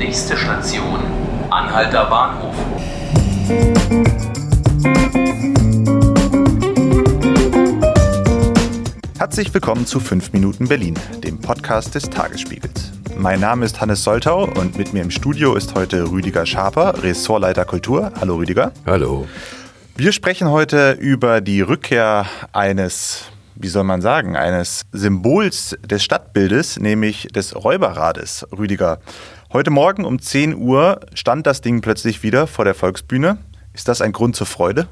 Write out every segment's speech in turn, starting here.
Nächste Station, Anhalter Bahnhof. Herzlich willkommen zu 5 Minuten Berlin, dem Podcast des Tagesspiegels. Mein Name ist Hannes Soltau und mit mir im Studio ist heute Rüdiger Schaper, Ressortleiter Kultur. Hallo Rüdiger. Hallo. Wir sprechen heute über die Rückkehr eines, wie soll man sagen, eines Symbols des Stadtbildes, nämlich des Räuberrades. Rüdiger, heute Morgen um 10 Uhr stand das Ding plötzlich wieder vor der Volksbühne. Ist das ein Grund zur Freude?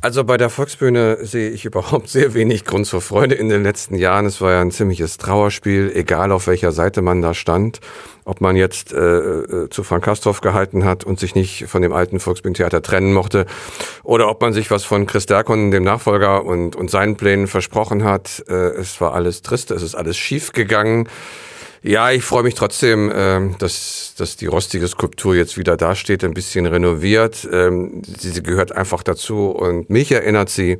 Also bei der Volksbühne sehe ich überhaupt sehr wenig Grund zur Freude in den letzten Jahren. Es war ja ein ziemliches Trauerspiel, egal auf welcher Seite man da stand. Ob man jetzt äh, äh, zu Frank Kastorf gehalten hat und sich nicht von dem alten Volksbühnentheater trennen mochte, oder ob man sich was von Chris Derkon, dem Nachfolger, und, und seinen Plänen versprochen hat. Äh, es war alles trist, es ist alles schief gegangen. Ja, ich freue mich trotzdem, ähm, dass, dass die rostige Skulptur jetzt wieder dasteht, ein bisschen renoviert. Ähm, sie, sie gehört einfach dazu und mich erinnert sie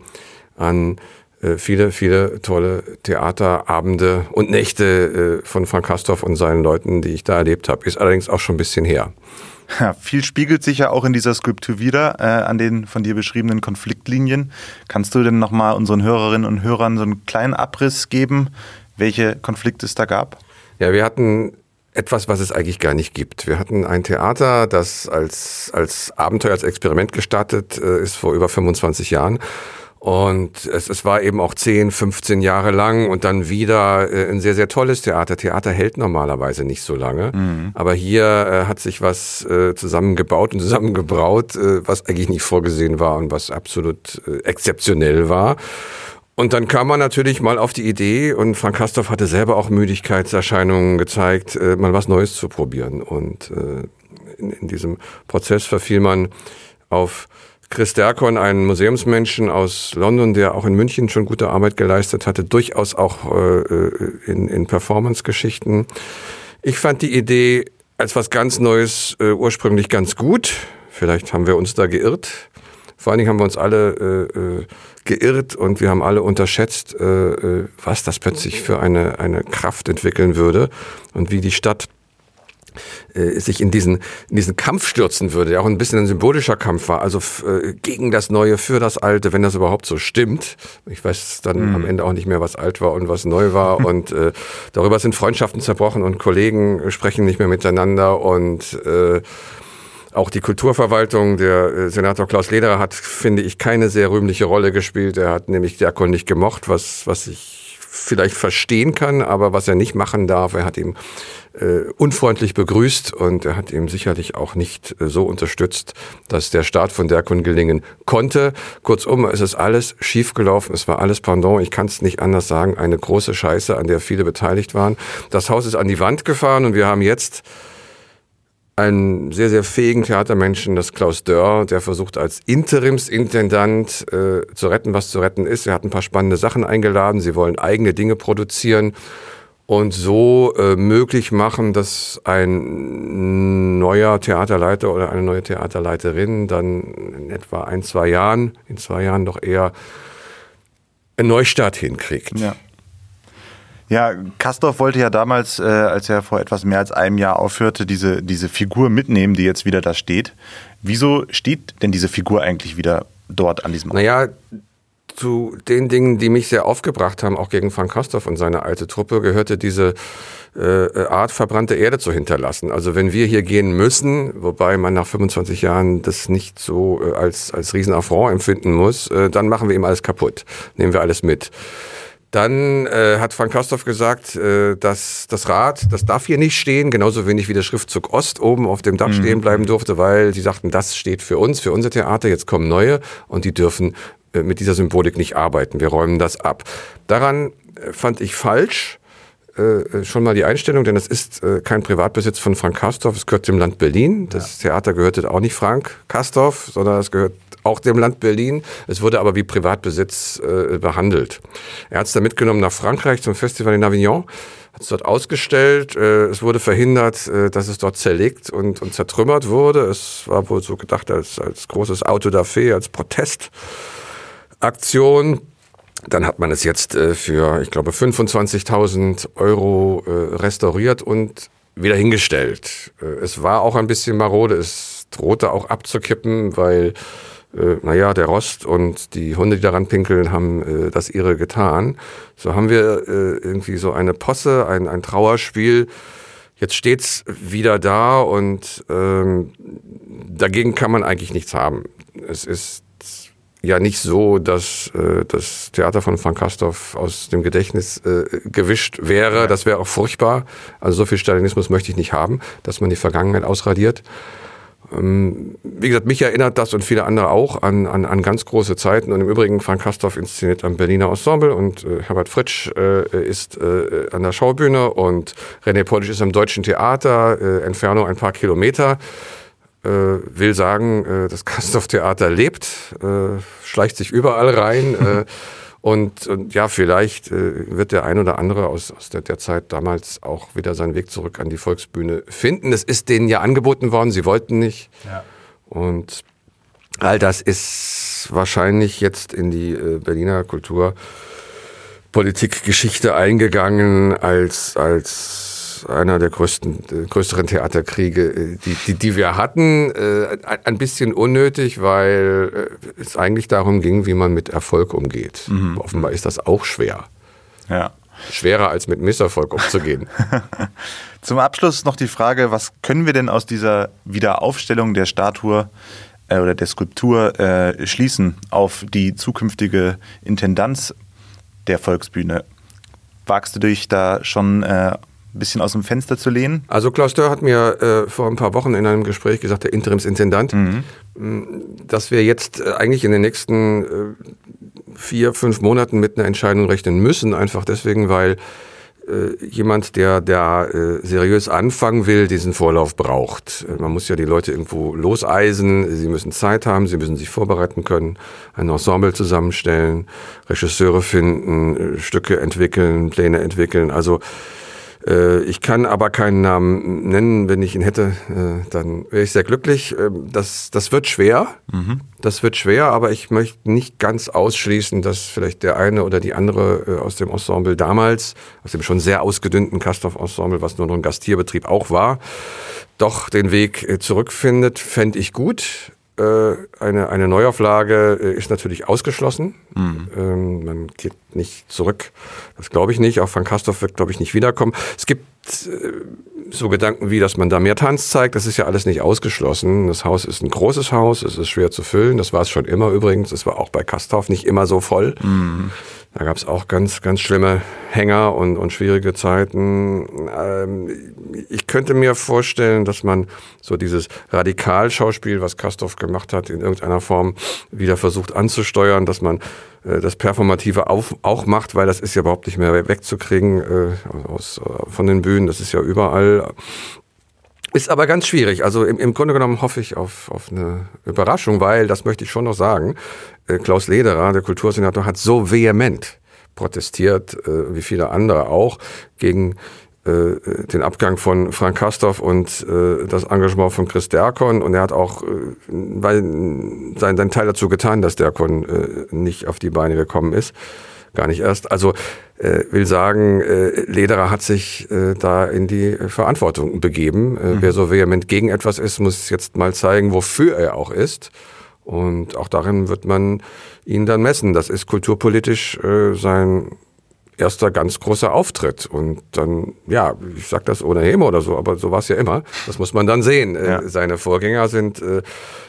an äh, viele, viele tolle Theaterabende und Nächte äh, von Frank Kastorf und seinen Leuten, die ich da erlebt habe. Ist allerdings auch schon ein bisschen her. Ja, viel spiegelt sich ja auch in dieser Skulptur wieder äh, an den von dir beschriebenen Konfliktlinien. Kannst du denn nochmal unseren Hörerinnen und Hörern so einen kleinen Abriss geben, welche Konflikte es da gab? Ja, wir hatten etwas, was es eigentlich gar nicht gibt. Wir hatten ein Theater, das als, als Abenteuer, als Experiment gestartet äh, ist vor über 25 Jahren. Und es, es war eben auch 10, 15 Jahre lang und dann wieder äh, ein sehr, sehr tolles Theater. Theater hält normalerweise nicht so lange. Mhm. Aber hier äh, hat sich was äh, zusammengebaut und zusammengebraut, äh, was eigentlich nicht vorgesehen war und was absolut äh, exzeptionell war. Und dann kam man natürlich mal auf die Idee, und Frank Kastorf hatte selber auch Müdigkeitserscheinungen gezeigt, äh, mal was Neues zu probieren. Und äh, in, in diesem Prozess verfiel man auf Chris Derkon, einen Museumsmenschen aus London, der auch in München schon gute Arbeit geleistet hatte, durchaus auch äh, in, in Performance-Geschichten. Ich fand die Idee als was ganz Neues äh, ursprünglich ganz gut. Vielleicht haben wir uns da geirrt. Vor allen Dingen haben wir uns alle äh, äh geirrt und wir haben alle unterschätzt, äh, äh, was das plötzlich für eine, eine Kraft entwickeln würde und wie die Stadt äh, sich in diesen, in diesen Kampf stürzen würde, der auch ein bisschen ein symbolischer Kampf war, also äh, gegen das Neue, für das Alte, wenn das überhaupt so stimmt. Ich weiß dann mhm. am Ende auch nicht mehr, was alt war und was neu war und äh, darüber sind Freundschaften zerbrochen und Kollegen sprechen nicht mehr miteinander und äh, auch die Kulturverwaltung, der äh, Senator Klaus Lederer hat, finde ich, keine sehr rühmliche Rolle gespielt. Er hat nämlich Diakon nicht gemocht, was, was ich vielleicht verstehen kann, aber was er nicht machen darf, er hat ihm äh, unfreundlich begrüßt und er hat ihm sicherlich auch nicht äh, so unterstützt, dass der Start von Diakon gelingen konnte. Kurzum, es ist alles schiefgelaufen, es war alles Pendant, ich kann es nicht anders sagen, eine große Scheiße, an der viele beteiligt waren. Das Haus ist an die Wand gefahren und wir haben jetzt einen sehr, sehr fähigen Theatermenschen, das Klaus Dörr, der versucht als Interimsintendant äh, zu retten, was zu retten ist. Er hat ein paar spannende Sachen eingeladen. Sie wollen eigene Dinge produzieren und so äh, möglich machen, dass ein neuer Theaterleiter oder eine neue Theaterleiterin dann in etwa ein, zwei Jahren, in zwei Jahren doch eher einen Neustart hinkriegt. Ja. Ja, Kastorf wollte ja damals, äh, als er vor etwas mehr als einem Jahr aufhörte, diese, diese Figur mitnehmen, die jetzt wieder da steht. Wieso steht denn diese Figur eigentlich wieder dort an diesem Ort? Naja, zu den Dingen, die mich sehr aufgebracht haben, auch gegen Frank Kastorf und seine alte Truppe, gehörte diese äh, Art, verbrannte Erde zu hinterlassen. Also wenn wir hier gehen müssen, wobei man nach 25 Jahren das nicht so äh, als, als Riesenaffront empfinden muss, äh, dann machen wir ihm alles kaputt, nehmen wir alles mit. Dann äh, hat Frank Kastorf gesagt, äh, dass das Rad, das darf hier nicht stehen, genauso wenig wie der Schriftzug Ost oben auf dem Dach mhm. stehen bleiben durfte, weil sie sagten, das steht für uns, für unser Theater, jetzt kommen neue und die dürfen äh, mit dieser Symbolik nicht arbeiten. Wir räumen das ab. Daran äh, fand ich falsch äh, schon mal die Einstellung, denn es ist äh, kein Privatbesitz von Frank Kastorf, es gehört dem Land Berlin. Das ja. Theater gehörte auch nicht Frank Kastorf, sondern es gehört auch dem Land Berlin. Es wurde aber wie Privatbesitz äh, behandelt. Er hat es dann mitgenommen nach Frankreich zum Festival in Avignon, hat es dort ausgestellt. Äh, es wurde verhindert, äh, dass es dort zerlegt und, und zertrümmert wurde. Es war wohl so gedacht als, als großes Auto da Fe, als Protestaktion. Dann hat man es jetzt äh, für, ich glaube, 25.000 Euro äh, restauriert und wieder hingestellt. Äh, es war auch ein bisschen marode, es drohte auch abzukippen, weil, äh, naja, der Rost und die Hunde, die daran pinkeln, haben äh, das ihre getan. So haben wir äh, irgendwie so eine Posse, ein, ein Trauerspiel. Jetzt steht's wieder da und ähm, dagegen kann man eigentlich nichts haben. Es ist ja nicht so, dass äh, das Theater von Frank Kastorf aus dem Gedächtnis äh, gewischt wäre. Das wäre auch furchtbar. Also so viel Stalinismus möchte ich nicht haben, dass man die Vergangenheit ausradiert. Ähm, wie gesagt, mich erinnert das und viele andere auch an, an, an ganz große Zeiten. Und im Übrigen, Frank Kastorf inszeniert am Berliner Ensemble und äh, Herbert Fritsch äh, ist äh, an der Schaubühne und René Polisch ist am Deutschen Theater, äh, Entfernung ein paar Kilometer äh, will sagen, äh, das Kastorf-Theater lebt, äh, schleicht sich überall rein. und, und, ja, vielleicht äh, wird der ein oder andere aus, aus der, der, Zeit damals auch wieder seinen Weg zurück an die Volksbühne finden. Es ist denen ja angeboten worden, sie wollten nicht. Ja. Und all das ist wahrscheinlich jetzt in die äh, Berliner Kulturpolitikgeschichte eingegangen als, als einer der größten, größeren Theaterkriege, äh, die, die, die wir hatten. Äh, ein bisschen unnötig, weil äh, es eigentlich darum ging, wie man mit Erfolg umgeht. Mhm. Offenbar ist das auch schwer. Ja. Schwerer als mit Misserfolg umzugehen. Zum Abschluss noch die Frage, was können wir denn aus dieser Wiederaufstellung der Statue äh, oder der Skulptur äh, schließen auf die zukünftige Intendanz der Volksbühne? Wagst du dich da schon äh, ein bisschen aus dem Fenster zu lehnen? Also Klaus Dörr hat mir äh, vor ein paar Wochen in einem Gespräch gesagt, der Interimsintendant, mhm. dass wir jetzt äh, eigentlich in den nächsten äh, vier, fünf Monaten mit einer Entscheidung rechnen müssen, einfach deswegen, weil äh, jemand, der da äh, seriös anfangen will, diesen Vorlauf braucht. Man muss ja die Leute irgendwo loseisen, sie müssen Zeit haben, sie müssen sich vorbereiten können, ein Ensemble zusammenstellen, Regisseure finden, Stücke entwickeln, Pläne entwickeln. Also ich kann aber keinen Namen nennen. Wenn ich ihn hätte, äh, dann wäre ich sehr glücklich. Ähm, das, das wird schwer. Mhm. Das wird schwer, aber ich möchte nicht ganz ausschließen, dass vielleicht der eine oder die andere äh, aus dem Ensemble damals, aus dem schon sehr ausgedünnten Kastorf-Ensemble, was nur noch ein Gastierbetrieb auch war, doch den Weg zurückfindet, fände ich gut. Äh, eine, eine Neuauflage äh, ist natürlich ausgeschlossen. Mhm. Ähm, man geht nicht zurück. Das glaube ich nicht. Auch Van Kastorf wird, glaube ich, nicht wiederkommen. Es gibt so Gedanken wie, dass man da mehr Tanz zeigt. Das ist ja alles nicht ausgeschlossen. Das Haus ist ein großes Haus. Es ist schwer zu füllen. Das war es schon immer übrigens. Es war auch bei Kastorf nicht immer so voll. Mhm. Da gab es auch ganz, ganz schlimme Hänger und, und schwierige Zeiten. Ähm, ich könnte mir vorstellen, dass man so dieses Radikalschauspiel, was Kastorf gemacht hat, in irgendeiner Form wieder versucht anzusteuern, dass man äh, das Performative auf, auch macht, weil das ist ja überhaupt nicht mehr wegzukriegen äh, aus, äh, von den Bühnen. Das ist ja überall. Ist aber ganz schwierig. Also im, im Grunde genommen hoffe ich auf, auf eine Überraschung, weil, das möchte ich schon noch sagen, äh, Klaus Lederer, der Kultursenator, hat so vehement protestiert, äh, wie viele andere auch, gegen äh, den Abgang von Frank Kastorf und das Engagement von Chris Derkon. Und er hat auch äh, weil, sein, sein Teil dazu getan, dass Derkon nicht auf die Beine gekommen ist. Gar nicht erst. Also äh, will sagen, äh, Lederer hat sich äh, da in die Verantwortung begeben. Äh, mhm. Wer so vehement gegen etwas ist, muss jetzt mal zeigen, wofür er auch ist. Und auch darin wird man ihn dann messen. Das ist kulturpolitisch äh, sein erster ganz großer Auftritt. Und dann, ja, ich sag das ohne Häme oder so, aber so war es ja immer. Das muss man dann sehen. Äh, ja. Seine Vorgänger sind äh,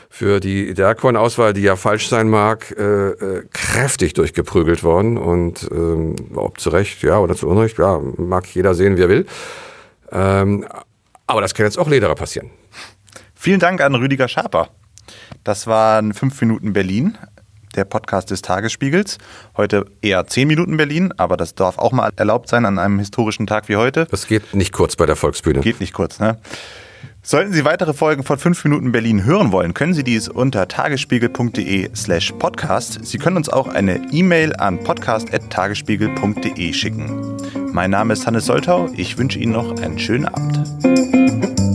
für die Derkorn-Auswahl, die ja falsch sein mag, äh, äh, kräftig durchgeprügelt worden. Und ähm, ob zu Recht, ja, oder zu Unrecht, ja, mag jeder sehen, wie er will. Ähm, aber das kann jetzt auch Lederer passieren. Vielen Dank an Rüdiger Schaper. Das waren fünf Minuten Berlin der Podcast des Tagesspiegels. Heute eher zehn Minuten Berlin, aber das darf auch mal erlaubt sein an einem historischen Tag wie heute. Das geht nicht kurz bei der Volksbühne. Geht nicht kurz, ne? Sollten Sie weitere Folgen von 5 Minuten Berlin hören wollen, können Sie dies unter tagesspiegel.de slash podcast. Sie können uns auch eine E-Mail an podcast.tagesspiegel.de schicken. Mein Name ist Hannes Soltau. Ich wünsche Ihnen noch einen schönen Abend.